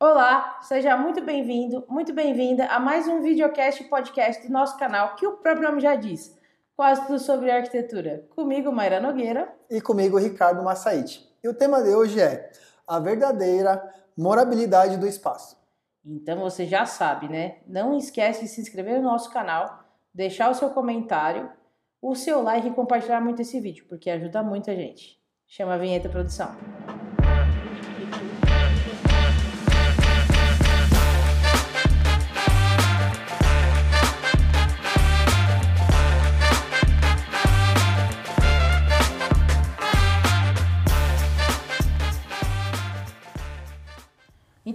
Olá, seja muito bem-vindo, muito bem-vinda a mais um videocast e podcast do nosso canal, que o próprio nome já diz, quase tudo sobre arquitetura. Comigo, Mayra Nogueira. E comigo, Ricardo Massaite. E o tema de hoje é a verdadeira morabilidade do espaço. Então você já sabe, né? Não esquece de se inscrever no nosso canal, deixar o seu comentário, o seu like e compartilhar muito esse vídeo, porque ajuda muito a gente. Chama a vinheta produção.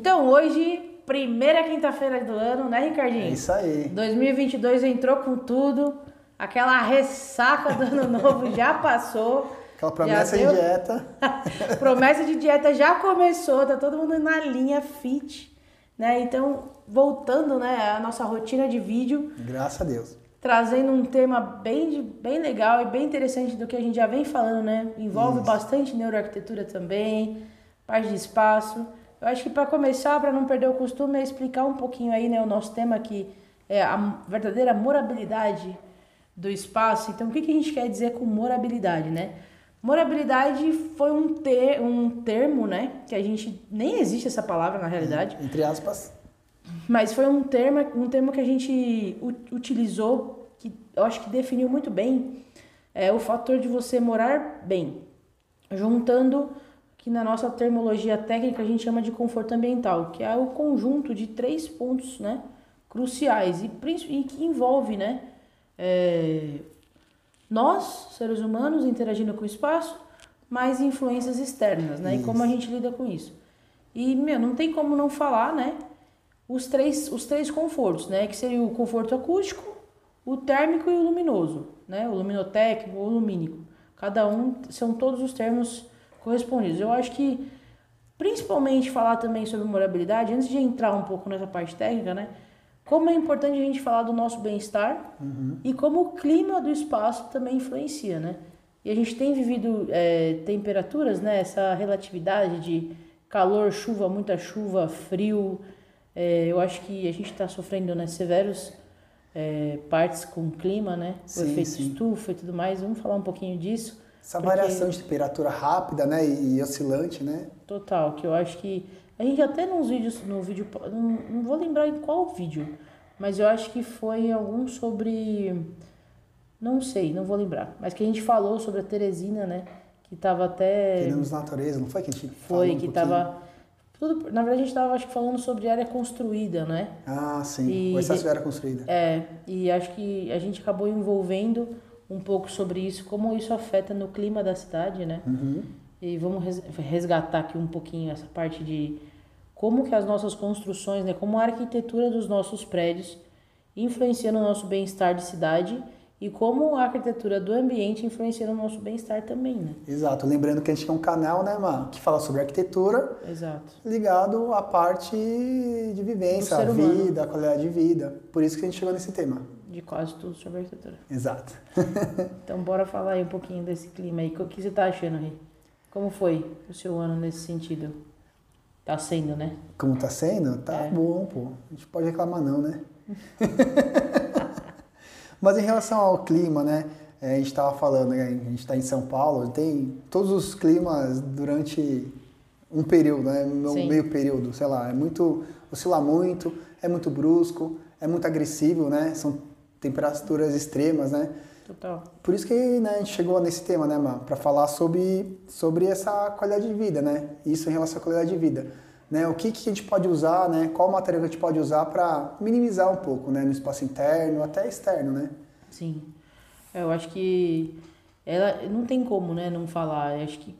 Então hoje, primeira quinta-feira do ano, né, Ricardinho? É isso aí. 2022 entrou com tudo, aquela ressaca do ano novo já passou. Aquela promessa de dieta. promessa de dieta já começou, tá todo mundo na linha fit, né? Então, voltando, né, à nossa rotina de vídeo. Graças a Deus. Trazendo um tema bem, bem legal e bem interessante do que a gente já vem falando, né? Envolve Isso. bastante neuroarquitetura também, parte de espaço. Eu acho que para começar, para não perder o costume, é explicar um pouquinho aí, né, o nosso tema que é a verdadeira morabilidade do espaço. Então, o que, que a gente quer dizer com morabilidade, né? Morabilidade foi um, ter, um termo, né, que a gente nem existe essa palavra na realidade. Entre aspas. Mas foi um termo, um termo que a gente utilizou que eu acho que definiu muito bem é, o fator de você morar bem, juntando que na nossa terminologia técnica a gente chama de conforto ambiental, que é o conjunto de três pontos né, cruciais e, e que envolve né, é, nós, seres humanos, interagindo com o espaço, mais influências externas, né? Isso. E como a gente lida com isso. E, meu, não tem como não falar, né? Os três, os três confortos, né? Que seria o conforto acústico, o térmico e o luminoso, né? O luminotécnico, o lumínico. Cada um são todos os termos correspondidos. Eu acho que, principalmente, falar também sobre morabilidade, antes de entrar um pouco nessa parte técnica, né? Como é importante a gente falar do nosso bem-estar uhum. e como o clima do espaço também influencia, né? E a gente tem vivido é, temperaturas, né? Essa relatividade de calor, chuva, muita chuva, frio. É, eu acho que a gente está sofrendo né, severos é, partes com o clima, né? O sim, efeito sim. estufa e tudo mais. Vamos falar um pouquinho disso. Essa porque... variação de temperatura rápida, né, e, e, oscilante, né? Total, que eu acho que a gente até nos vídeos, no vídeo, não, não vou lembrar em qual vídeo, mas eu acho que foi algum sobre, não sei, não vou lembrar, mas que a gente falou sobre a Teresina, né, que tava até... Queremos natureza, não foi que a gente Foi, um que tava... Tudo, na verdade, a gente estava acho que falando sobre área construída, né? Ah, sim. E, o excesso de área construída. É, e acho que a gente acabou envolvendo um pouco sobre isso, como isso afeta no clima da cidade, né? Uhum. E vamos resgatar aqui um pouquinho essa parte de como que as nossas construções, né, como a arquitetura dos nossos prédios influencia no nosso bem-estar de cidade e como a arquitetura do ambiente influencia no nosso bem-estar também, né? Exato. Lembrando que a gente tem um canal, né, Mar, que fala sobre arquitetura. Exato. Ligado à parte de vivência, a vida, a qualidade de vida. Por isso que a gente chegou nesse tema de quase tudo sobre arquitetura. Exato. então bora falar aí um pouquinho desse clima aí. O que você tá achando, Rê? Como foi o seu ano nesse sentido? Tá sendo, né? Como tá sendo? Tá é. bom, pô. A gente pode reclamar não, né? Mas em relação ao clima, né? É, a gente estava falando, né? a gente está em São Paulo, tem todos os climas durante um período, né? Um meio período, sei lá, é muito, oscila muito, é muito brusco, é muito agressivo, né? São temperaturas extremas, né? Total. Por isso que né, a gente chegou nesse tema, né, Mar? Para falar sobre, sobre essa qualidade de vida, né? Isso em relação à qualidade de vida. Né? O que, que a gente pode usar, né? Qual material que a gente pode usar para minimizar um pouco, né? No espaço interno, até externo, né? Sim. É, eu acho que ela não tem como, né, não falar. Eu acho que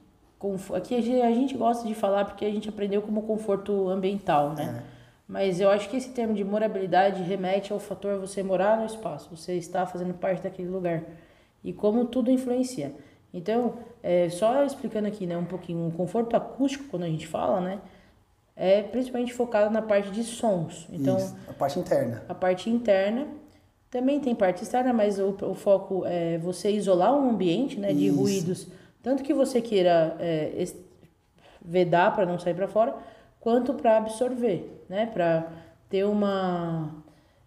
aqui a gente gosta de falar porque a gente aprendeu como conforto ambiental, né? É. Mas eu acho que esse termo de morabilidade remete ao fator você morar no espaço, você está fazendo parte daquele lugar e como tudo influencia. Então, é, só explicando aqui né, um pouquinho, o conforto acústico, quando a gente fala, né, é principalmente focado na parte de sons. Então, Isso, a parte interna. A parte interna. Também tem parte externa, mas o, o foco é você isolar um ambiente né, de Isso. ruídos, tanto que você queira é, vedar para não sair para fora, quanto para absorver, né? Para ter uma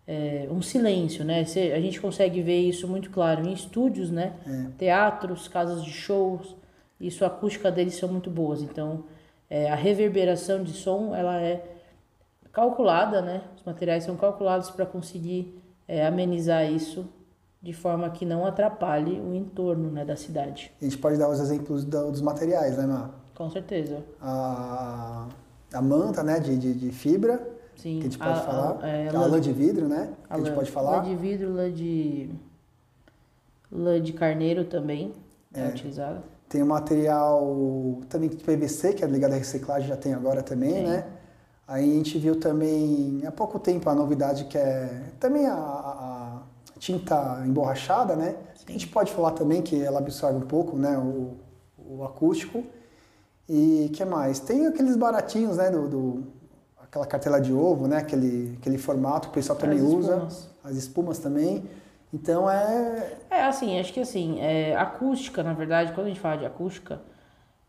é, um silêncio, né? A gente consegue ver isso muito claro em estúdios, né? É. Teatros, casas de shows, isso a acústica deles são muito boas. Então, é, a reverberação de som, ela é calculada, né? Os materiais são calculados para conseguir é, amenizar isso de forma que não atrapalhe o entorno né, da cidade. A gente pode dar os exemplos dos materiais, né, Mar? Com certeza. A, a manta, né, de, de, de fibra, Sim. que a gente pode a, falar. A, é, a, lã, lã de vidro, né, que a, gente pode falar. Lã de vidro, lã de, lã de carneiro também é, é utilizada. Tem o material também de PVC, que é ligado à reciclagem, já tem agora também, Sim. né? Aí a gente viu também, há pouco tempo, a novidade que é também a, a tinta emborrachada, né? Sim. A gente pode falar também que ela absorve um pouco, né? O, o acústico. E que mais? Tem aqueles baratinhos, né? Do, do, aquela cartela de ovo, né? Aquele, aquele formato que o pessoal também as usa. Espumas. As espumas também. Então é. É assim, acho que assim, é, acústica, na verdade, quando a gente fala de acústica,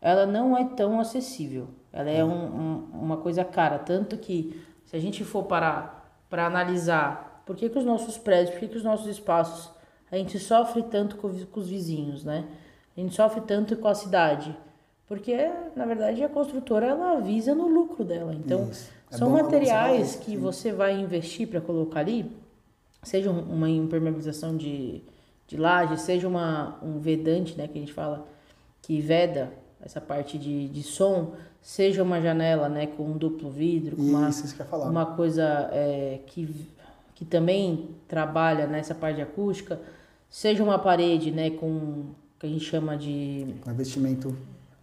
ela não é tão acessível. Ela é um, um, uma coisa cara. Tanto que se a gente for parar para analisar por que, que os nossos prédios, por que, que os nossos espaços, a gente sofre tanto com, com os vizinhos, né? A gente sofre tanto com a cidade. Porque, na verdade, a construtora ela visa no lucro dela. Então, é são materiais que sim. você vai investir para colocar ali, seja uma impermeabilização de, de laje, seja uma, um vedante, né, que a gente fala, que veda essa parte de, de som, seja uma janela né, com um duplo vidro, com uma, uma coisa é, que, que também trabalha nessa parte de acústica, seja uma parede né, com que a gente chama de. Um investimento.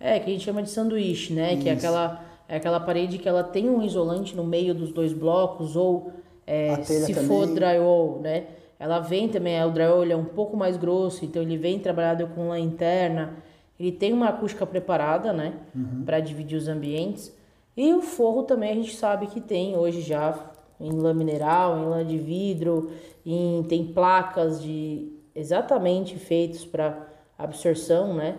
É, que a gente chama de sanduíche, né? Isso. Que é aquela, é aquela parede que ela tem um isolante no meio dos dois blocos, ou é, se também. for drywall, né? Ela vem também, o drywall é um pouco mais grosso, então ele vem trabalhado com lã interna. Ele tem uma acústica preparada, né? Uhum. Para dividir os ambientes. E o forro também a gente sabe que tem hoje já em lã mineral, em lã de vidro, em, tem placas de exatamente feitos para absorção, né?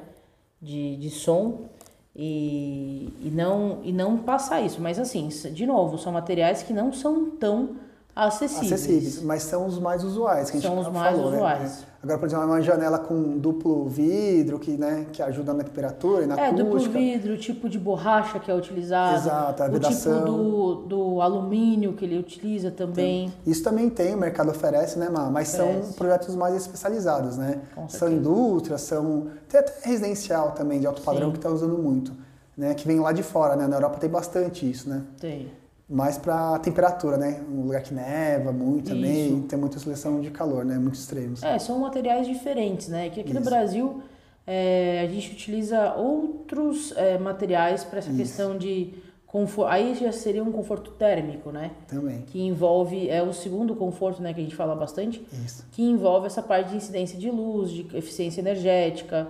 De, de som e, e, não, e não passar isso. Mas assim, de novo, são materiais que não são tão acessíveis. Acessíveis, mas são os mais usuais que a gente São os mais falou, né? usuais. Né? Agora, por exemplo, uma janela com duplo vidro que, né, que ajuda na temperatura e na é, acústica. É, duplo vidro, o tipo de borracha que é utilizado. Exato, a vedação. O tipo do, do alumínio que ele utiliza também. Então, isso também tem, o mercado oferece, né? Mas oferece. são projetos mais especializados, né? são indústrias, são... Tem até residencial também, de alto padrão, Sim. que está usando muito. Né, que vem lá de fora, né? Na Europa tem bastante isso, né? Tem mais para temperatura, né? Um lugar que neva muito Isso. também, tem muita seleção de calor, né? Muito extremos. É, são materiais diferentes, né? Que aqui Isso. no Brasil é, a gente utiliza outros é, materiais para essa Isso. questão de conforto. Aí já seria um conforto térmico, né? Também. Que envolve, é o segundo conforto, né? Que a gente fala bastante. Isso. Que envolve essa parte de incidência de luz, de eficiência energética,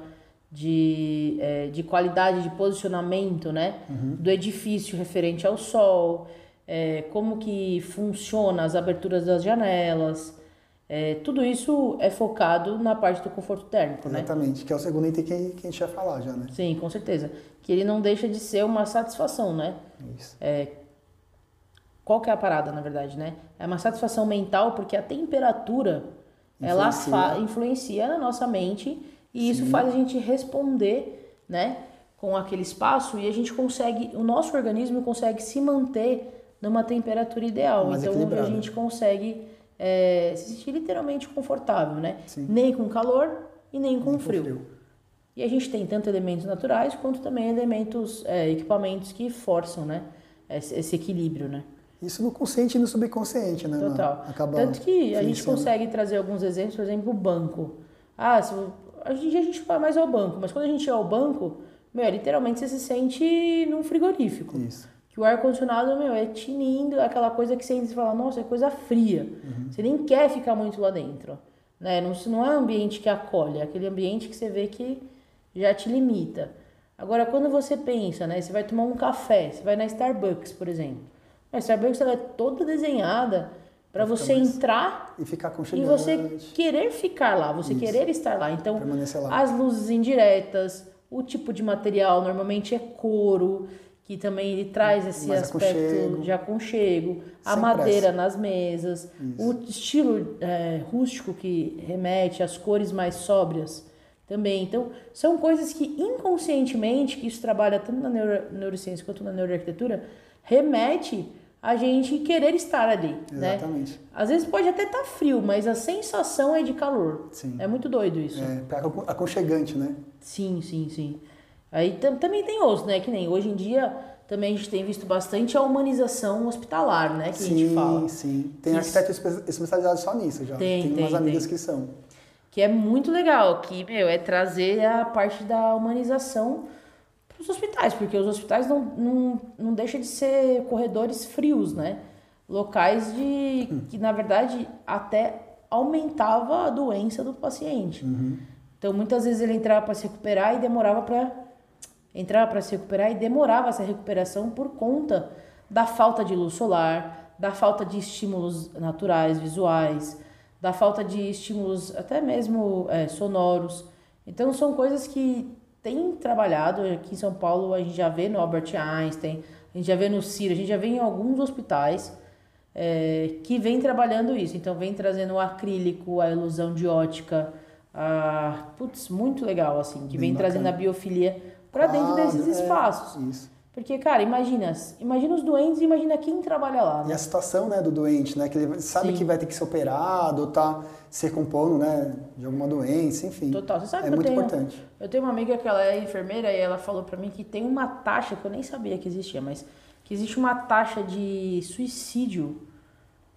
de, é, de qualidade de posicionamento, né? Uhum. Do edifício referente ao sol é, como que funciona as aberturas das janelas. É, tudo isso é focado na parte do conforto térmico, né? Exatamente, né? que é o segundo item que, que a gente ia falar já, né? Sim, com certeza. Que ele não deixa de ser uma satisfação, né? Isso. É, qual que é a parada, na verdade, né? É uma satisfação mental porque a temperatura influencia. ela influencia na nossa mente e Sim. isso faz a gente responder, né? Com aquele espaço e a gente consegue, o nosso organismo consegue se manter numa temperatura ideal. Mais então a gente consegue é, se sentir literalmente confortável, né? Sim. Nem com calor e nem com, nem frio. com frio. E a gente tem tanto elementos naturais quanto também elementos, é, equipamentos que forçam, né? Esse, esse, equilíbrio, né? Isso no consciente e no subconsciente, né? Total. Acaba Tanto que a gente consegue trazer alguns exemplos, por exemplo, o banco. Ah, se, a gente, a gente vai mais ao banco, mas quando a gente chega ao banco, meu, literalmente você se sente num frigorífico. Isso. Que o ar-condicionado, meu, é tinindo, aquela coisa que você fala, nossa, é coisa fria. Uhum. Você nem quer ficar muito lá dentro. Né? Não, não é um ambiente que acolhe, é aquele ambiente que você vê que já te limita. Agora, quando você pensa, né? Você vai tomar um café, você vai na Starbucks, por exemplo. A Starbucks ela é toda desenhada para você entrar e ficar E você querer ficar lá, você Isso. querer estar lá. Então, lá. as luzes indiretas, o tipo de material normalmente é couro que também ele traz esse Mais aspecto aconchego. de aconchego, a Sem madeira pressa. nas mesas, Isso. o estilo é, rústico que remete às cores mais sóbrias também. Então, são coisas que inconscientemente, que isso trabalha tanto na neuro, neurociência quanto na neuroarquitetura, remete a gente querer estar ali, né? Exatamente. Né? Às vezes pode até estar tá frio, mas a sensação é de calor. Sim. É muito doido isso. É, aconchegante, né? Sim, sim, sim. Aí também tem outros, né? Que nem hoje em dia também a gente tem visto bastante a humanização hospitalar, né? Que sim, a gente fala. Sim, sim. Tem Isso. arquiteto especializado só nisso já. Tem, tem, tem umas amigas tem. que são. Que é muito legal, que, meu, é trazer a parte da humanização para os hospitais, porque os hospitais não, não, não deixam de ser corredores frios, né? Locais de hum. que, na verdade, até aumentava a doença do paciente. Uhum. Então, muitas vezes ele entrava para se recuperar e demorava para entrava para se recuperar e demorava essa recuperação por conta da falta de luz solar, da falta de estímulos naturais, visuais, da falta de estímulos até mesmo é, sonoros. Então são coisas que tem trabalhado aqui em São Paulo, a gente já vê no Albert Einstein, a gente já vê no CIR, a gente já vê em alguns hospitais é, que vem trabalhando isso. Então vem trazendo o acrílico, a ilusão de ótica, a, putz, muito legal assim, que Bem vem bacana. trazendo a biofilia para dentro desses é, espaços. Isso. Porque, cara, imagina, imagina os doentes e imagina quem trabalha lá. Né? E a situação, né, do doente, né, que ele sabe Sim. que vai ter que ser operado, ou tá se recompondo, né, de alguma doença, enfim. Total. Você sabe é que muito eu tenho, importante. Eu tenho uma amiga que ela é enfermeira e ela falou para mim que tem uma taxa que eu nem sabia que existia, mas que existe uma taxa de suicídio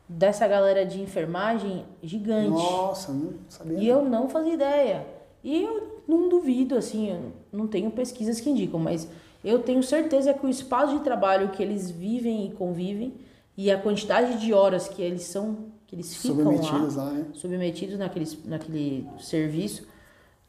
dessa galera de enfermagem gigante. Nossa, não sabia. E eu não fazia ideia. E eu não duvido, assim, não tenho pesquisas que indicam, mas eu tenho certeza que o espaço de trabalho que eles vivem e convivem e a quantidade de horas que eles são, que eles ficam submetidos lá, lá né? submetidos naquele, naquele serviço,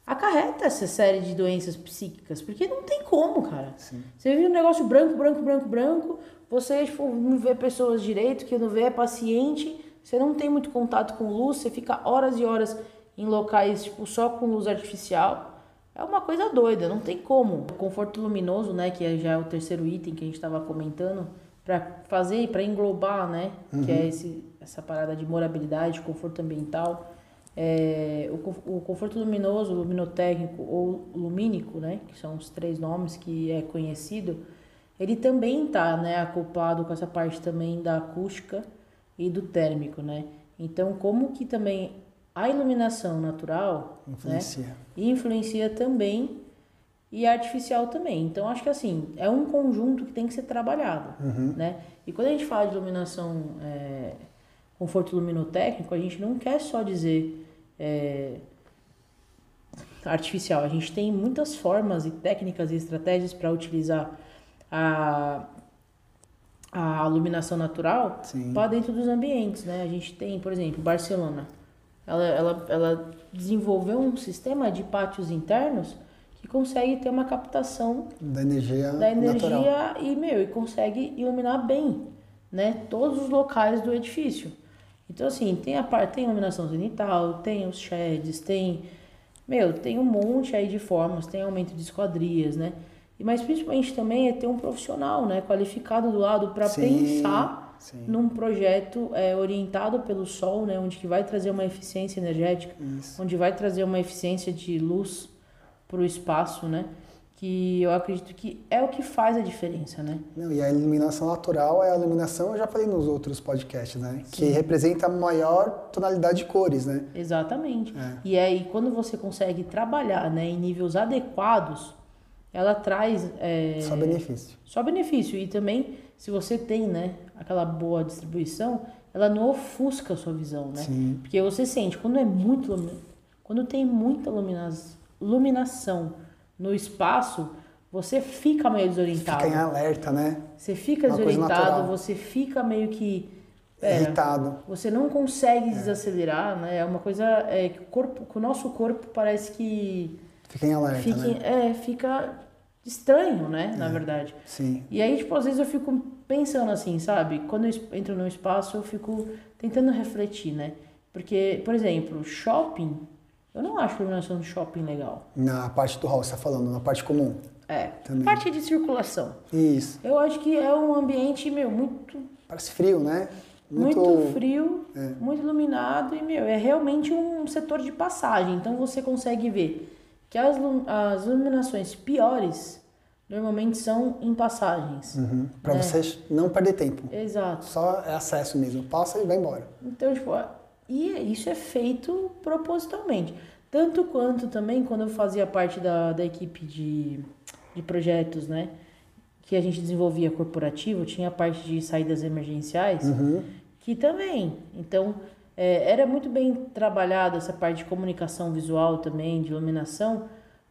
acarreta essa série de doenças psíquicas, porque não tem como, cara. Sim. Você vive um negócio branco, branco, branco, branco, você tipo, não vê pessoas direito, que não vê é paciente, você não tem muito contato com luz, você fica horas e horas em locais tipo só com luz artificial. É uma coisa doida, não tem como. O conforto luminoso, né, que é já é o terceiro item que a gente estava comentando, para fazer, para englobar, né, uhum. que é uhum. esse, essa parada de morabilidade, conforto ambiental. É, o, o conforto luminoso, luminotécnico ou lumínico, né, que são os três nomes que é conhecido, ele também está né, acoplado com essa parte também da acústica e do térmico, né? Então, como que também a iluminação natural influencia, né, influencia também e artificial também. Então acho que assim é um conjunto que tem que ser trabalhado, uhum. né? E quando a gente fala de iluminação é, conforto luminotécnico, a gente não quer só dizer é, artificial. A gente tem muitas formas e técnicas e estratégias para utilizar a, a iluminação natural para dentro dos ambientes, né? A gente tem, por exemplo, Barcelona. Ela, ela, ela desenvolveu um sistema de pátios internos que consegue ter uma captação da energia, da energia e meu e consegue iluminar bem, né, todos os locais do edifício. Então assim tem a parte tem iluminação zenital, tem os sheds, tem meu tem um monte aí de formas, tem aumento de esquadrias, né? E mas principalmente também é ter um profissional, né, qualificado do lado para pensar Sim. num projeto é, orientado pelo sol, né, onde que vai trazer uma eficiência energética, Isso. onde vai trazer uma eficiência de luz para o espaço, né? Que eu acredito que é o que faz a diferença, né? Não, e a iluminação natural é a iluminação, eu já falei nos outros podcasts, né? Sim. Que representa a maior tonalidade de cores, né? Exatamente. É. E aí, quando você consegue trabalhar né, em níveis adequados, ela traz... É, só benefício. Só benefício. E também, se você tem, né, aquela boa distribuição, ela não ofusca a sua visão, né? Sim. Porque você sente, quando é muito quando tem muita iluminação no espaço, você fica meio desorientado. Fica em alerta, né? Você fica Uma desorientado, você fica meio que é, irritado. Você não consegue é. desacelerar, né? É uma coisa é, que o corpo, que o nosso corpo parece que fica em alerta, fica, né? É, fica estranho, né? Na é. verdade. Sim. E aí, tipo, às vezes eu fico pensando assim, sabe? Quando eu entro num espaço, eu fico tentando refletir, né? Porque, por exemplo, shopping, eu não acho a iluminação de shopping legal. Na parte do hall, você tá falando, na parte comum. É, também. parte de circulação. Isso. Eu acho que é um ambiente, meu, muito... Parece frio, né? Muito, muito frio, é. muito iluminado e, meu, é realmente um setor de passagem. Então você consegue ver que as, as iluminações piores normalmente são em passagens. Uhum. Para né? você não perder tempo. Exato. Só é acesso mesmo. Passa e vai embora. Então, tipo, e isso é feito propositalmente. Tanto quanto também quando eu fazia parte da, da equipe de, de projetos, né? Que a gente desenvolvia corporativo, tinha a parte de saídas emergenciais, uhum. que também. Então, é, era muito bem trabalhada essa parte de comunicação visual também, de iluminação,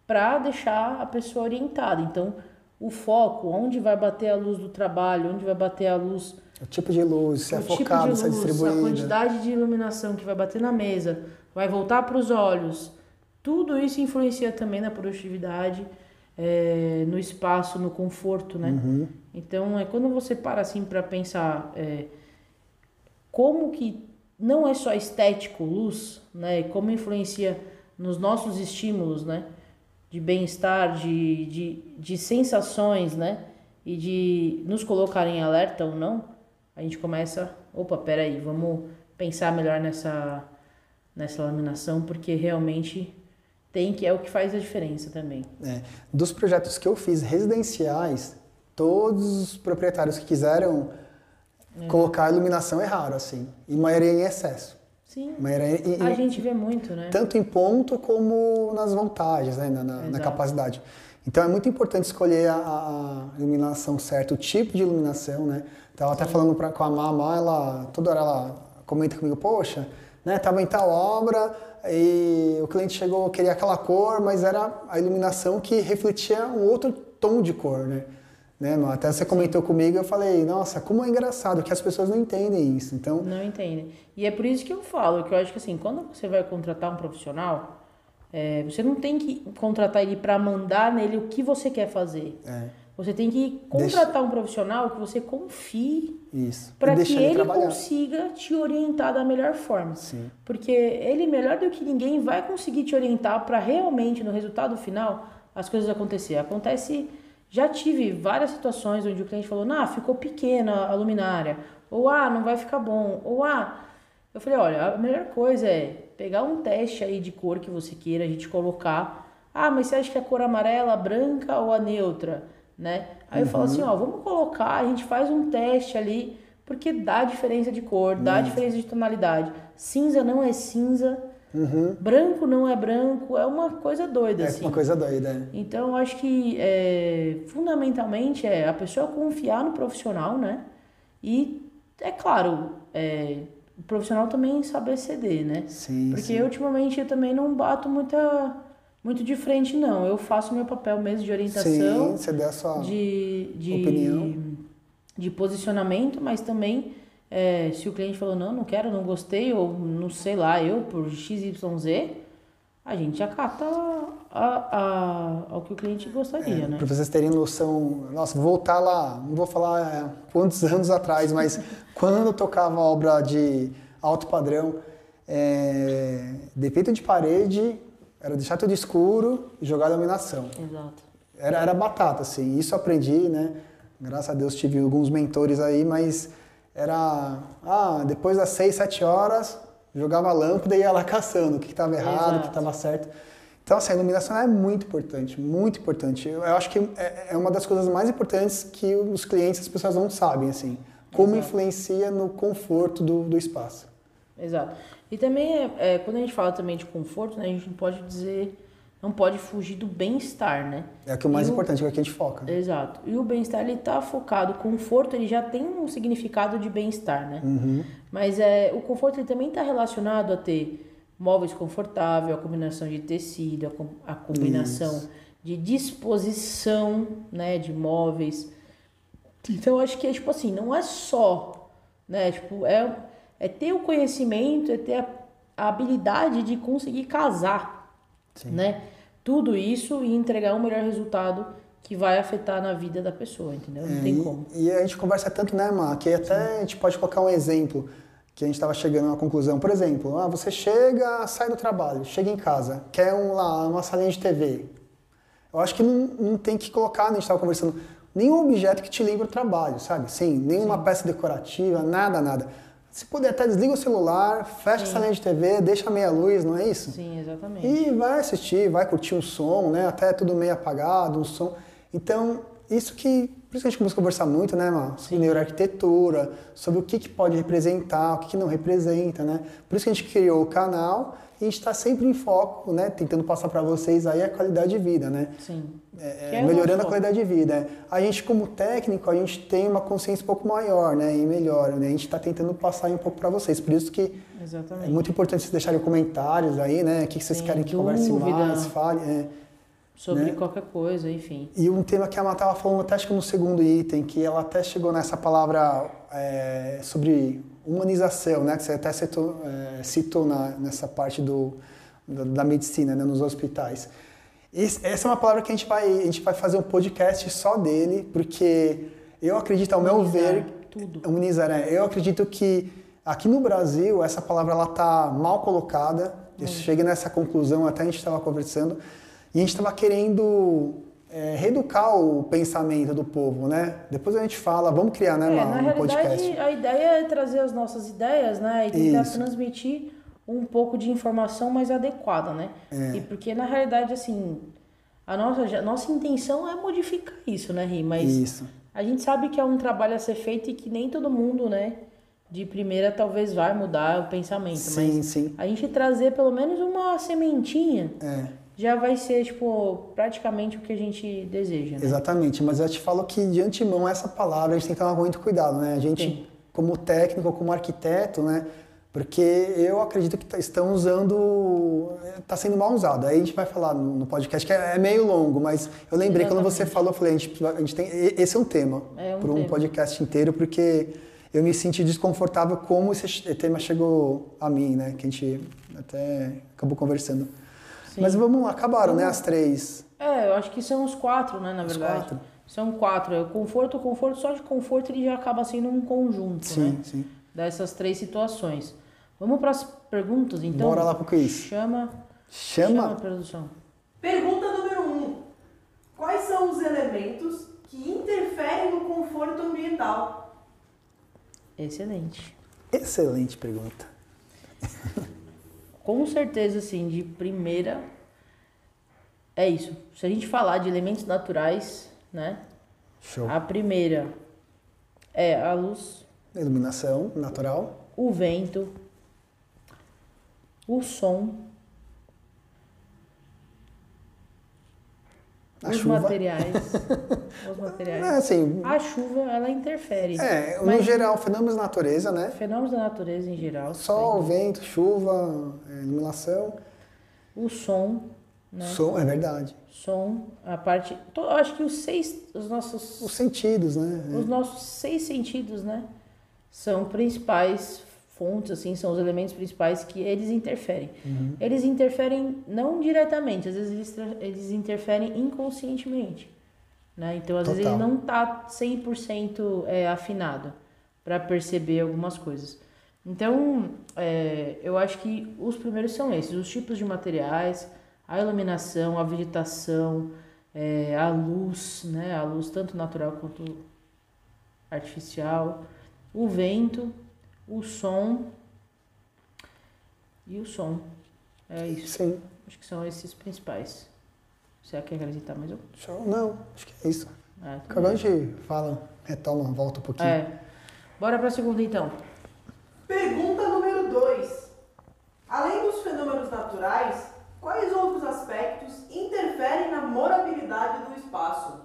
para deixar a pessoa orientada. Então, o foco, onde vai bater a luz do trabalho, onde vai bater a luz. O tipo de luz, se é focado, se é distribuído. A quantidade de iluminação que vai bater na mesa, vai voltar para os olhos. Tudo isso influencia também na produtividade, é, no espaço, no conforto, né? Uhum. Então, é quando você para assim para pensar é, como que não é só estético, luz, né? Como influencia nos nossos estímulos, né? De bem-estar, de, de, de sensações, né? E de nos colocar em alerta ou não, a gente começa, opa, peraí, vamos pensar melhor nessa nessa laminação, porque realmente tem que é o que faz a diferença também. É. Dos projetos que eu fiz residenciais, todos os proprietários que quiseram é. colocar iluminação erraram, assim, e maioria em excesso. Sim. E, a gente vê muito, né? Tanto em ponto como nas voltagens, né? na, na, na capacidade. Então é muito importante escolher a, a, iluminação certa, o tipo de iluminação, né? Tava Sim. até falando pra, com a Mama, ela toda hora ela comenta comigo, poxa, né? Tava em tal obra e o cliente chegou, queria aquela cor, mas era a iluminação que refletia um outro tom de cor, né? Né Até você comentou comigo, eu falei, nossa, como é engraçado que as pessoas não entendem isso. Então não entendem. E é por isso que eu falo que eu acho que assim, quando você vai contratar um profissional, é, você não tem que contratar ele para mandar nele o que você quer fazer. É. Você tem que contratar Deixa... um profissional que você confie para que ele, ele consiga te orientar da melhor forma. Sim. Porque ele, melhor do que ninguém, vai conseguir te orientar para realmente, no resultado final, as coisas acontecer. Acontece. Já tive várias situações onde o cliente falou: "Ah, ficou pequena a luminária", ou "Ah, não vai ficar bom", ou "Ah, eu falei, olha, a melhor coisa é pegar um teste aí de cor que você queira, a gente colocar. Ah, mas você acha que a cor amarela, branca ou a neutra? né? Aí uhum. eu falo assim, ó, vamos colocar, a gente faz um teste ali, porque dá diferença de cor, dá uhum. diferença de tonalidade. Cinza não é cinza, uhum. branco não é branco, é uma coisa doida, é assim. uma coisa doida, é. Então, eu acho que, é, fundamentalmente, é a pessoa confiar no profissional, né? E, é claro, é, o profissional também saber ceder, né? Sim, Porque sim. ultimamente eu também não bato muita muito de frente, não. Eu faço meu papel mesmo de orientação. Sim, você dá a sua de, de, opinião. De posicionamento, mas também é, se o cliente falou, não, não quero, não gostei, ou não sei lá, eu por XYZ, a gente acata a, a, ao que o cliente gostaria, é, né? Para vocês terem noção, nossa, voltar lá, não vou falar é, quantos anos atrás, mas quando eu tocava obra de alto padrão, é, defeito de parede, era deixar tudo escuro e jogar a iluminação. Exato. Era, era batata, assim. Isso aprendi, né? Graças a Deus tive alguns mentores aí, mas era... Ah, depois das seis, sete horas, jogava a lâmpada e ia lá caçando o que estava errado, Exato. o que estava certo. Então, assim, a iluminação é muito importante, muito importante. Eu, eu acho que é, é, uma das coisas mais importantes que os clientes, as pessoas não sabem, assim. Como Exato. influencia no conforto do, do espaço. Exato. E também, é, é, quando a gente fala também de conforto, né, a gente não pode dizer, não pode fugir do bem-estar, né? É o que é o mais e importante, o, é o que a gente foca. Exato. E o bem-estar, ele tá focado, o conforto, ele já tem um significado de bem-estar, né? Uhum. Mas é, o conforto, ele também está relacionado a ter móveis confortáveis, a combinação de tecido, a, a combinação Isso. de disposição, né, de móveis. Então, eu acho que é, tipo assim, não é só, né, tipo, é é ter o conhecimento, é ter a, a habilidade de conseguir casar, Sim. né? Tudo isso e entregar um melhor resultado que vai afetar na vida da pessoa, entendeu? Não é, tem como. E a gente conversa tanto, né, Mar, que até Sim. a gente pode colocar um exemplo que a gente estava chegando a uma conclusão. Por exemplo, ah, você chega, sai do trabalho, chega em casa, quer um, lá, uma salinha de TV. Eu acho que não, não tem que colocar, a gente estava conversando, nenhum objeto que te lembre o trabalho, sabe? Sim, nenhuma Sim. peça decorativa, nada, nada. Se puder, até desliga o celular, fecha Sim. essa linha de TV, deixa meia luz, não é isso? Sim, exatamente. E vai assistir, vai curtir um som, né? Até tudo meio apagado, um som. Então, isso que. Por isso que a gente começou a conversar muito, né, Mal? Sobre Sim. neuroarquitetura, sobre o que, que pode representar, o que, que não representa, né? Por isso que a gente criou o canal a gente está sempre em foco, né? Tentando passar para vocês aí a qualidade de vida, né? Sim. É, é, melhorando a qualidade de vida. A gente, como técnico, a gente tem uma consciência um pouco maior, né? E melhor, né? A gente está tentando passar aí um pouco para vocês. Por isso que Exatamente. é muito importante vocês deixarem comentários aí, né? O que, vocês Sem querem que converse mais, fale. É, sobre né? qualquer coisa, enfim. E um tema que a Má estava falando até acho que no segundo item, que ela até chegou nessa palavra é, sobre humanização, né? Que você até citou, é, citou na, nessa parte do, da, da medicina, né? Nos hospitais. Esse, essa é uma palavra que a gente vai, a gente vai fazer um podcast só dele, porque eu acredito, ao meu ver, tudo. humanizar, né? Eu acredito que aqui no Brasil essa palavra ela tá mal colocada. Eu hum. cheguei nessa conclusão, até a gente estava conversando, e a gente estava querendo é, reeducar o pensamento do povo, né? Depois a gente fala, vamos criar, né, é, uma, um podcast. A ideia é trazer as nossas ideias, né? E tentar Isso. transmitir um pouco de informação mais adequada, né? É. E porque na realidade, assim, a nossa, a nossa intenção é modificar isso, né, Ri? Mas isso. a gente sabe que é um trabalho a ser feito e que nem todo mundo, né? De primeira talvez vai mudar o pensamento. Sim, mas sim. A gente trazer pelo menos uma sementinha. É já vai ser, tipo, praticamente o que a gente deseja. Né? Exatamente, mas eu te falo que de antemão essa palavra a gente tem que tomar muito cuidado, né? A gente, Sim. como técnico, como arquiteto, né? Porque eu acredito que tá, estão usando, está sendo mal usado. Aí a gente vai falar no podcast, que é, é meio longo, mas eu lembrei Exatamente. quando você falou, eu falei, a gente, a gente tem, esse é um tema é um para um podcast inteiro, porque eu me senti desconfortável como esse tema chegou a mim, né? Que a gente até acabou conversando. Sim. Mas vamos lá, acabaram, né, as três? É, eu acho que são os quatro, né, na os verdade. Quatro. São quatro. É o conforto, o conforto, só de conforto ele já acaba sendo um conjunto, sim, né? Sim, Dessas três situações. Vamos para as perguntas, então? Bora lá pro quiz. Chama. Chama. Chama a produção. Pergunta número um. Quais são os elementos que interferem no conforto ambiental? Excelente. Excelente pergunta. com certeza, assim, de primeira, é isso. Se a gente falar de elementos naturais, né? Show. A primeira é a luz. Iluminação natural. O vento. O som. A os chuva. materiais. os materiais. É, assim, a chuva, ela interfere. É, no geral, fenômenos da natureza, né? Fenômenos da natureza em geral. Sol, vento, chuva, é, iluminação. O som. Né? Som, é verdade. Som, a parte. acho que os seis. Os nossos. Os sentidos, né? Os nossos seis sentidos, né? São principais fontes, assim, são os elementos principais que eles interferem. Uhum. Eles interferem não diretamente, às vezes eles, eles interferem inconscientemente. Né? Então, às Total. vezes, ele não está 100% é, afinado para perceber algumas coisas. Então, é, eu acho que os primeiros são esses: os tipos de materiais, a iluminação, a vegetação, é, a luz, né? a luz tanto natural quanto artificial, o vento o som e o som. É isso. Sim. Acho que são esses principais. Você quer acrescentar mais um? Show. Não, acho que é isso. É, Acabou a gente fala, retoma, volta um pouquinho. É. Bora para a segunda então. Pergunta número 2. Além dos fenômenos naturais, quais outros aspectos interferem na morabilidade do espaço?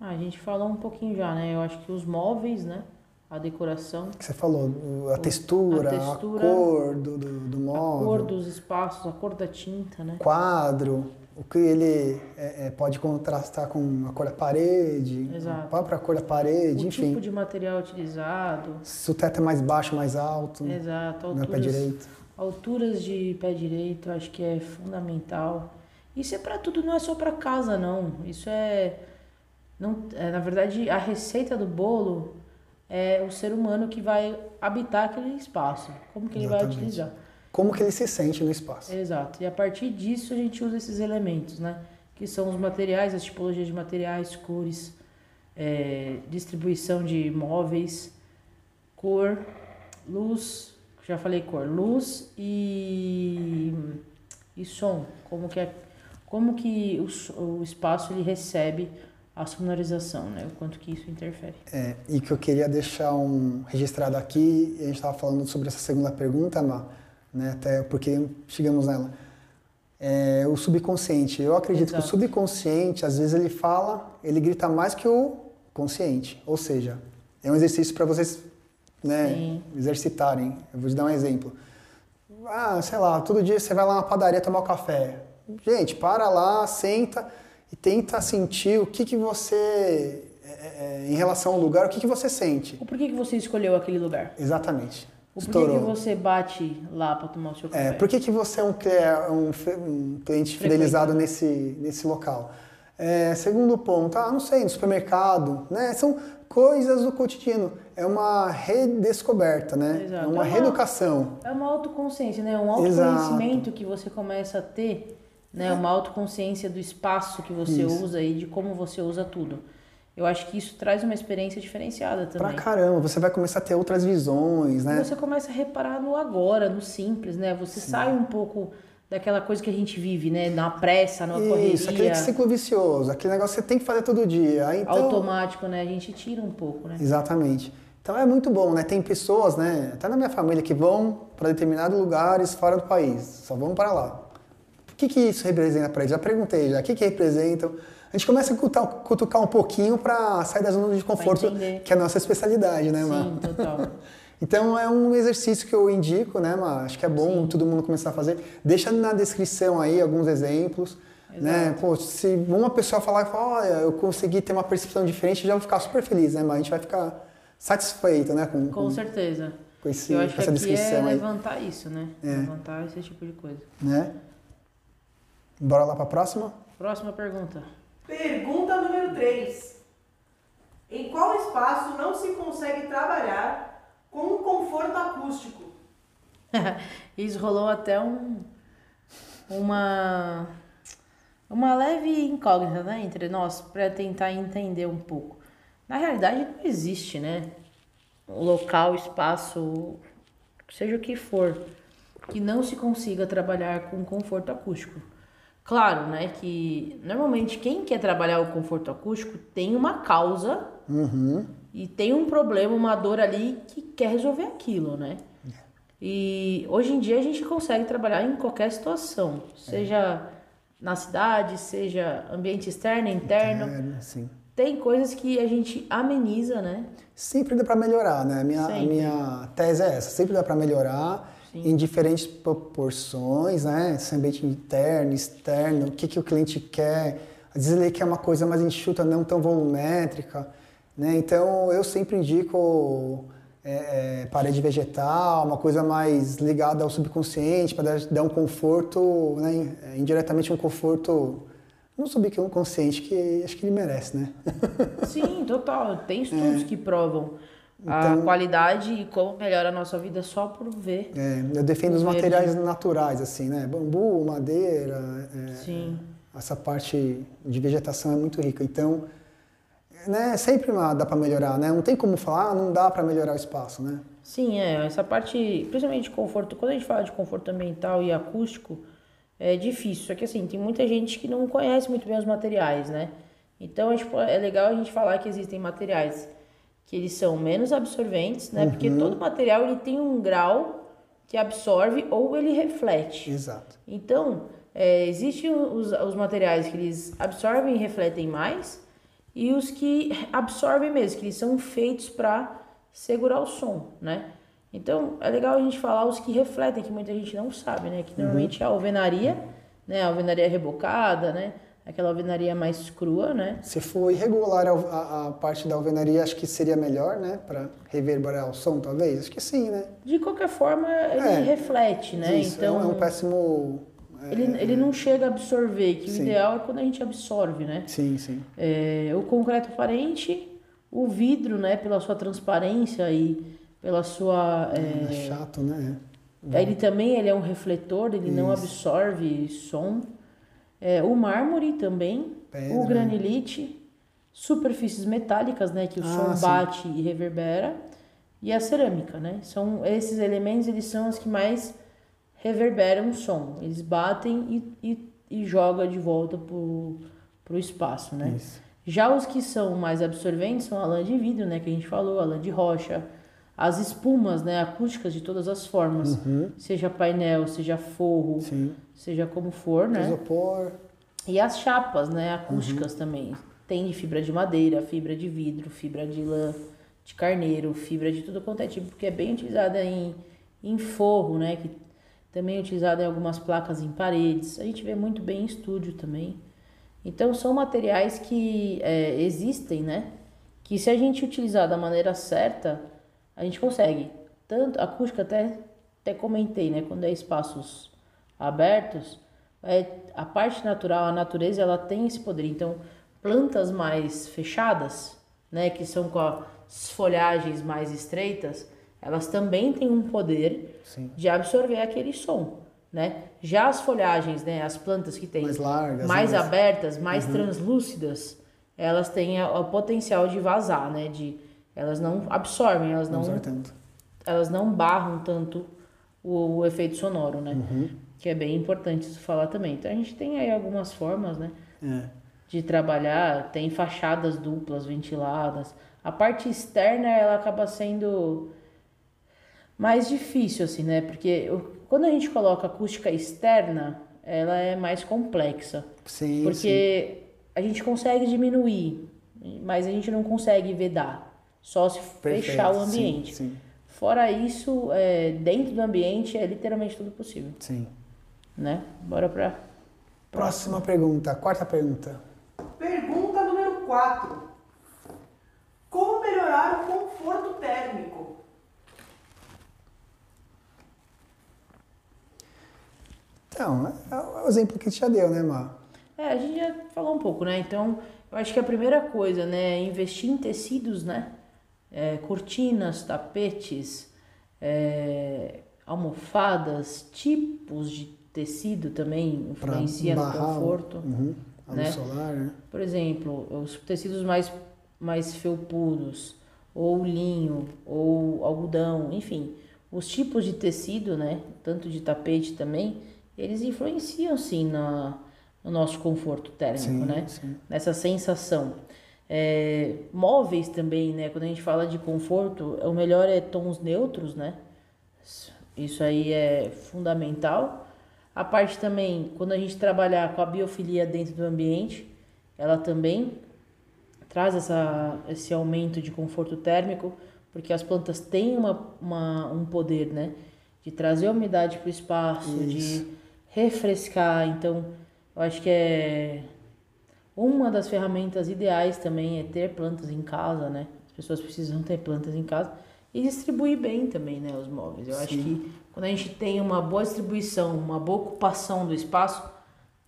Ah, a gente falou um pouquinho já, né? Eu acho que os móveis, né? A decoração. Que você falou, a textura, a, textura, a cor do, do, do móvel. A cor dos espaços, a cor da tinta, né? Quadro, o que ele é, é, pode contrastar com a cor da parede, Exato. a própria cor da parede, o enfim. O tipo de material utilizado. Se o teto é mais baixo, mais alto. Exato. Alturas, no pé direito. Alturas de pé direito, acho que é fundamental. Isso é para tudo, não é só para casa, não. Isso é, não, é, na verdade, a receita do bolo é o ser humano que vai habitar aquele espaço. Como que ele Exatamente. vai utilizar. Como que ele se sente no espaço. Exato. E a partir disso a gente usa esses elementos, né? que são os materiais, as tipologias de materiais, cores, é, distribuição de móveis, cor, luz, já falei cor, luz e, e som, como que, é, como que o, o espaço ele recebe a sonorização, né? O quanto que isso interfere. É, e que eu queria deixar um registrado aqui, a gente estava falando sobre essa segunda pergunta, Má, né? Até porque chegamos nela. É, o subconsciente. Eu acredito Exato. que o subconsciente, às vezes ele fala, ele grita mais que o consciente. Ou seja, é um exercício para vocês né, exercitarem. Eu vou te dar um exemplo. Ah, sei lá, todo dia você vai lá na padaria tomar um café. Gente, para lá, senta e tenta sentir o que, que você, é, é, em relação ao lugar, o que, que você sente. O porquê que você escolheu aquele lugar? Exatamente. O porquê que você bate lá para tomar o seu café? É, por que, que você é um, um, um cliente fidelizado nesse, nesse local? É, segundo ponto, ah, não sei, no supermercado, né? São coisas do cotidiano. É uma redescoberta, né? Exato. É uma, é uma reeducação. É uma autoconsciência, né? Um autoconhecimento Exato. que você começa a ter né? Uma autoconsciência do espaço que você isso. usa e de como você usa tudo. Eu acho que isso traz uma experiência diferenciada também. Pra caramba, você vai começar a ter outras visões, né? Você começa a reparar no agora, no simples, né? Você Sim. sai um pouco daquela coisa que a gente vive, né? Na pressa, na correria. Isso, aquele ciclo vicioso, aquele negócio que você tem que fazer todo dia. então... Automático, né? A gente tira um pouco, né? Exatamente. Então é muito bom, né? Tem pessoas, né? Até na minha família que vão para determinados lugares fora do país, só vão para lá que, que isso representa para eles? Já perguntei já, o que, que representam? A gente começa a cutucar, cutucar um pouquinho para sair da zona de conforto, que é a nossa especialidade, né, Sim, total. Então é um exercício que eu indico, né, Mar? Acho que é bom Sim. todo mundo começar a fazer. Deixa na descrição aí alguns exemplos. Né? Pô, se uma pessoa falar que olha, eu consegui ter uma percepção diferente, já vou ficar super feliz, né? Mas a gente vai ficar satisfeito, né? Com, com, com certeza. Com, esse, eu acho com essa que descrição é levantar aí. isso, né? É. Levantar esse tipo de coisa. Né? Bora lá para a próxima? Próxima pergunta. Pergunta número 3. Em qual espaço não se consegue trabalhar com um conforto acústico? Isso rolou até um, uma, uma leve incógnita né, entre nós para tentar entender um pouco. Na realidade, não existe, né? Local, espaço, seja o que for, que não se consiga trabalhar com conforto acústico. Claro, né, que normalmente quem quer trabalhar o conforto acústico tem uma causa uhum. e tem um problema, uma dor ali que quer resolver aquilo, né? E hoje em dia a gente consegue trabalhar em qualquer situação, seja é. na cidade, seja ambiente externo, interno. interno sim. Tem coisas que a gente ameniza, né? Sempre dá para melhorar, né? Minha, minha tese é essa, sempre dá para melhorar Sim. em diferentes proporções, né? Esse ambiente interno, externo, o que, que o cliente quer. Às vezes ele quer uma coisa mais enxuta, não tão volumétrica. Né? Então eu sempre indico é, é, parede vegetal, uma coisa mais ligada ao subconsciente, para dar, dar, um conforto, né? indiretamente um conforto no subconsciente que acho que ele merece, né? Sim, total. Tem estudos é. que provam então, a qualidade e como melhora a nossa vida só por ver. É, eu defendo os materiais naturais, assim, né? Bambu, madeira. É, Sim. Essa parte de vegetação é muito rica. Então, né, sempre dá para melhorar, né? Não tem como falar, ah, não dá para melhorar o espaço, né? Sim, é. Essa parte, principalmente de conforto, quando a gente fala de conforto ambiental e acústico, é difícil. Só que assim, tem muita gente que não conhece muito bem os materiais, né? Então, tipo, é legal a gente falar que existem materiais que eles são menos absorventes, né? Uhum. Porque todo material ele tem um grau que absorve ou ele reflete. Exato. Então, é, existem os, os materiais que eles absorvem e refletem mais e os que absorvem mesmo, que eles são feitos para segurar o som, né? Então, é legal a gente falar os que refletem, que muita gente não sabe, né? Que normalmente uhum. é a alvenaria, né? A alvenaria rebocada, né? Aquela alvenaria mais crua, né? Se for irregular a, a parte da alvenaria, acho que seria melhor, né? Para reverberar o som, talvez? Acho que sim, né? De qualquer forma, ele é, reflete, né? Isso, então, é um então, péssimo... É, ele, ele não chega a absorver, que sim. o ideal é quando a gente absorve, né? Sim, sim. É, o concreto aparente, o vidro, né? Pela sua transparência e pela sua... É, é chato, né? Ele também ele é um refletor, ele Isso. não absorve som. É, o mármore também, Pedra, o granilite, superfícies metálicas, né, que o Ah, som sim. bate e reverbera, e a cerâmica, né? São esses elementos, eles são os que mais reverberam o som. Eles batem e, e, e jogam de volta pro, pro espaço, né? Isso. Já os que são mais absorventes são a lã de vidro, né, que a gente falou, a lã de rocha, as espumas, né, acústicas de todas as formas, seja painel, seja forro, Uhum. Sim. seja como for, né? Isopor. E as chapas, né, acústicas também. Tem de fibra de madeira, fibra de vidro, fibra de lã, de carneiro, fibra de tudo quanto é tipo, que é bem utilizada em, em forro, né, que também é utilizada em algumas placas em paredes. A gente vê muito bem em estúdio também. Então são materiais que é, existem, né, que se a gente utilizar da maneira certa, a gente consegue. Tanto a acústica até até comentei, né, quando é espaços abertos, é, a parte natural, a natureza, ela tem esse poder. Então, plantas mais fechadas, né, que são com as folhagens mais estreitas, elas também têm um poder Sim. de absorver aquele som, né? Já as folhagens, né, as plantas que têm Mais largas, mais mais- abertas, mais translúcidas, elas têm o potencial de vazar, né? De elas não absorvem, elas não Não elas não barram tanto o, o efeito sonoro, né? Que é bem importante isso falar também. Então a gente tem aí algumas formas, né? É. De trabalhar, tem fachadas duplas ventiladas. A parte externa ela acaba sendo mais difícil, assim, né? Porque quando a gente coloca acústica externa, ela é mais complexa. Sim, sim. Porque a gente consegue diminuir, mas a gente não consegue vedar. Só se Perfeito, fechar o sim, ambiente. Sim, Fora isso, é, dentro do ambiente é literalmente tudo possível, sim. né? Bora pra... Próxima pergunta, quarta pergunta. Pergunta número 4. Como melhorar o conforto térmico? Então, é o exemplo que você já deu, né, Mar? É, a gente já falou um pouco, né? Então, eu acho que a primeira coisa, né, é investir em tecidos, né? É, cortinas, tapetes, é, almofadas, tipos de tecido também influencia no conforto. Uhum. Né? solar, né? Por exemplo, os tecidos mais, mais felpudos, ou linho, ou algodão, enfim. Os tipos de tecido, né, tanto de tapete também, eles influenciam sim na, no nosso conforto térmico, Sim, né? sim. Nessa sensação. É, móveis também, né? Quando a gente fala de conforto, o melhor é tons neutros, né? Isso aí é fundamental. A parte também, quando a gente trabalhar com a biofilia dentro do ambiente, ela também traz essa, esse aumento de conforto térmico, porque as plantas têm uma, uma, um poder, né? De trazer umidade para o espaço, Isso. de refrescar. Então, eu acho que é uma das ferramentas ideais também é ter plantas em casa, né? As pessoas precisam ter plantas em casa e distribuir bem também, né, os móveis. Eu acho que quando a gente tem uma boa distribuição, uma boa ocupação do espaço,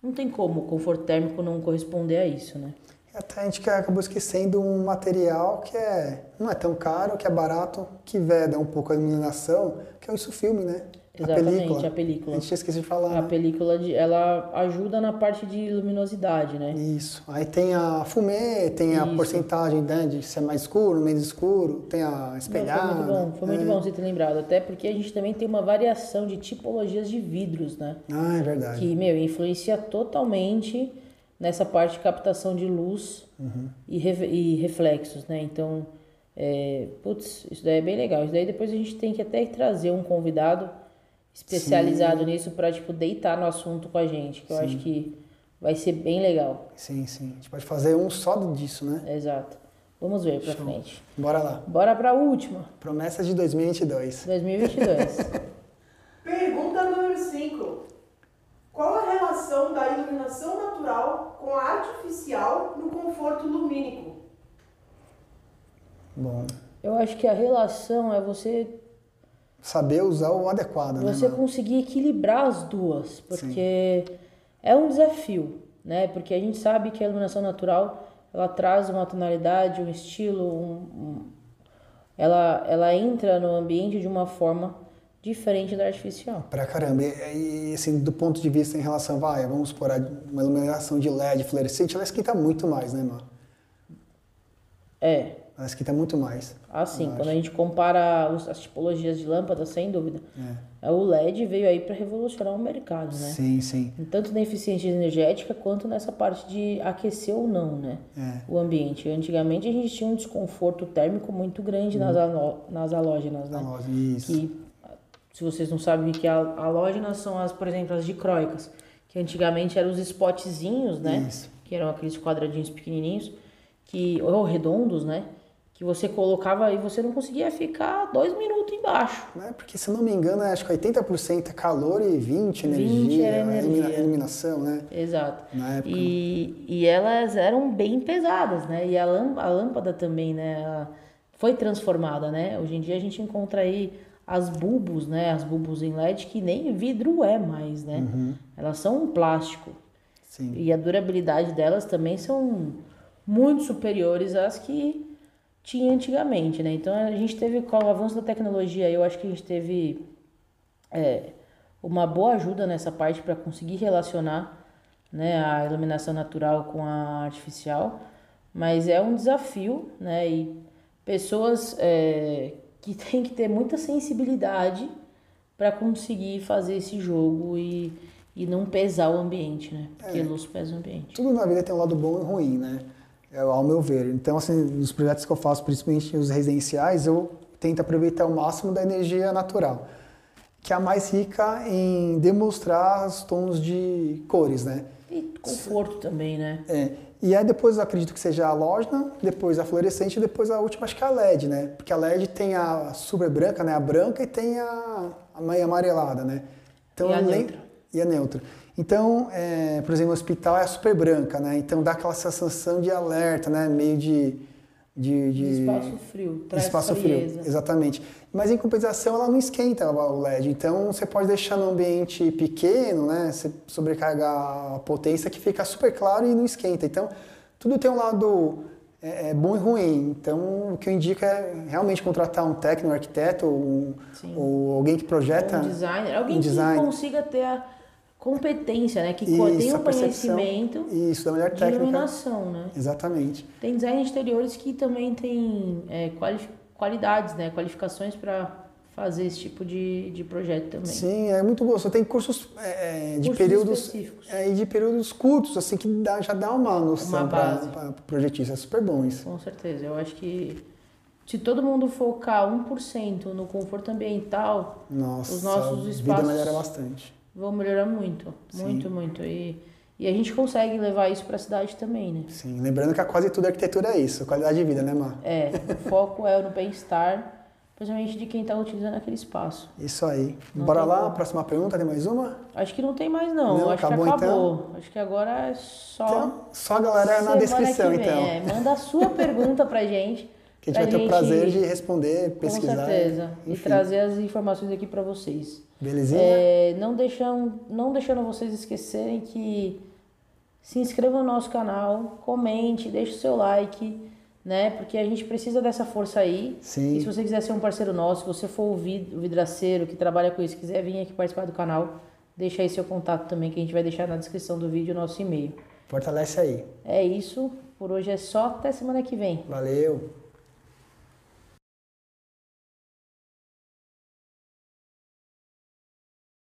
não tem como o conforto térmico não corresponder a isso, né? Até a gente acabou esquecendo um material que é, não é tão caro, que é barato, que veda um pouco a iluminação, que é o filme, né? Exatamente, a película. A gente tinha esquecido de falar, A né? película de, ela ajuda na parte de luminosidade, né? Isso. Aí tem a fumê, tem a Isso. porcentagem né, de ser mais escuro, menos escuro, tem a Não, espelhada. foi muito bom, foi muito é. bom você ter lembrado, até porque a gente também tem uma variação de tipologias de vidros, né? Ah, é verdade. que, meu, influencia totalmente nessa parte de captação de luz Uhum. e, re- e reflexos, né? Então, é, putz, isso daí é bem legal. Isso daí depois a gente tem que até trazer um convidado especializado nisso para tipo, deitar no assunto com a gente, que eu acho que vai ser bem legal. Sim, sim. A gente pode fazer um só disso, né? Exato. Vamos ver pra frente. Bora lá. Bora pra última, Promessa de 2022. 2022. Pergunta número 5. Qual a relação da iluminação natural com a artificial no conforto lumínico? Bom, eu acho que a relação é você saber usar o adequado, né? você mano? conseguir equilibrar as duas, porque é um desafio, né? Porque a gente sabe que a iluminação natural ela traz uma tonalidade, um estilo, um, um- ela ela entra no ambiente de uma forma diferente da artificial. Pra caramba. E, e, assim, do ponto de vista em relação, vai, vamos por uma iluminação de LED fluorescente, ela esquenta muito mais, né, mano? É. Ela esquenta muito mais. Ah, sim. Quando acho. a gente compara as tipologias de lâmpada, sem dúvida. É. O LED veio aí para revolucionar o mercado, né? Sim, sim. Tanto na eficiência energética quanto nessa parte de aquecer ou não, né? É. O ambiente. Antigamente a gente tinha um desconforto térmico muito grande nas, hum. nas halógenas, né? Halógenas, isso. Que se vocês não sabem o que é halógenas, são as, por exemplo, as dicróicas, que antigamente eram os spotzinhos, né? Isso. Que eram aqueles quadradinhos pequenininhos, que ou redondos, né? Que você colocava e você não conseguia ficar dois minutos embaixo. É, porque se eu não me engano, acho que 80% é calor e 20% energia, 20 é energia. iluminação, né? Exato. E, e elas eram bem pesadas, né? E a lâmpada, a lâmpada também, né? Foi transformada, né? Hoje em dia a gente encontra aí as bulbos, né? As bulbos em LED que nem vidro é mais, né? Uhum. Elas são um plástico. Sim. E a durabilidade delas também são muito superiores às que tinha antigamente, né? Então a gente teve com o avanço da tecnologia, eu acho que a gente teve é, uma boa ajuda nessa parte para conseguir relacionar né, a iluminação natural com a artificial, mas é um desafio, né? E pessoas é, que tem que ter muita sensibilidade para conseguir fazer esse jogo e, e não pesar o ambiente, né? Porque é, luz pesa o ambiente. Tudo na vida tem um lado bom e ruim, né? É, ao meu ver. Então, assim, nos projetos que eu faço, principalmente os residenciais, eu tento aproveitar o máximo da energia natural, que é a mais rica em demonstrar os tons de cores, né? E conforto também, né? É. E aí depois eu acredito que seja a halógena, depois a fluorescente e depois a última acho que é a LED, né? Porque a LED tem a super branca, né? A branca e tem a, a meia amarelada, né? Então, e a neutra. E a neutra. Então, é, por exemplo, no hospital é super branca, né? Então dá aquela sensação de alerta, né? Meio de de, de, espaço frio, traz espaço frieza. frio, exatamente. Mas em compensação ela não esquenta o LED, então você pode deixar no ambiente pequeno, né? Você sobrecarregar a potência que fica super claro e não esquenta. Então tudo tem um lado é, é bom e ruim. Então o que eu indico é realmente contratar um técnico, um arquiteto ou, ou alguém que projeta, um designer, alguém um design. que consiga ter a competência, né? Que isso, tem o conhecimento isso, da melhor de técnica. iluminação, né? Exatamente. Tem design de exteriores que também tem é, qualidades, né? Qualificações para fazer esse tipo de, de projeto também. Sim, é muito gostoso. Tem cursos, é, é de cursos períodos específicos. É, de períodos curtos, assim, que dá, já dá uma noção para o projetista. É super bom isso. Com certeza. Eu acho que se todo mundo focar 1% no conforto ambiental, Nossa, os nossos espaços vida melhora bastante vão melhorar muito, muito, Sim. muito. E, e a gente consegue levar isso para a cidade também, né? Sim, lembrando que quase tudo arquitetura é isso, qualidade de vida, né, Mar? É, o foco é no bem-estar, principalmente de quem está utilizando aquele espaço. Isso aí. Não Bora lá, como. próxima pergunta, tem mais uma? Acho que não tem mais não, não acho acabou, que acabou. Então? Acho que agora é só... Então, só a galera na descrição, então. É, manda a sua pergunta pra gente. Que a gente vai ter gente... o prazer de responder, pesquisar. Com certeza. Enfim. E trazer as informações aqui para vocês. Belezinha? É, não, deixando, não deixando vocês esquecerem que se inscreva no nosso canal, comente, deixe o seu like, né? Porque a gente precisa dessa força aí. Sim. E se você quiser ser um parceiro nosso, se você for o vidraceiro que trabalha com isso, quiser vir aqui participar do canal, deixa aí seu contato também, que a gente vai deixar na descrição do vídeo o nosso e-mail. Fortalece aí. É isso. Por hoje é só. Até semana que vem. Valeu.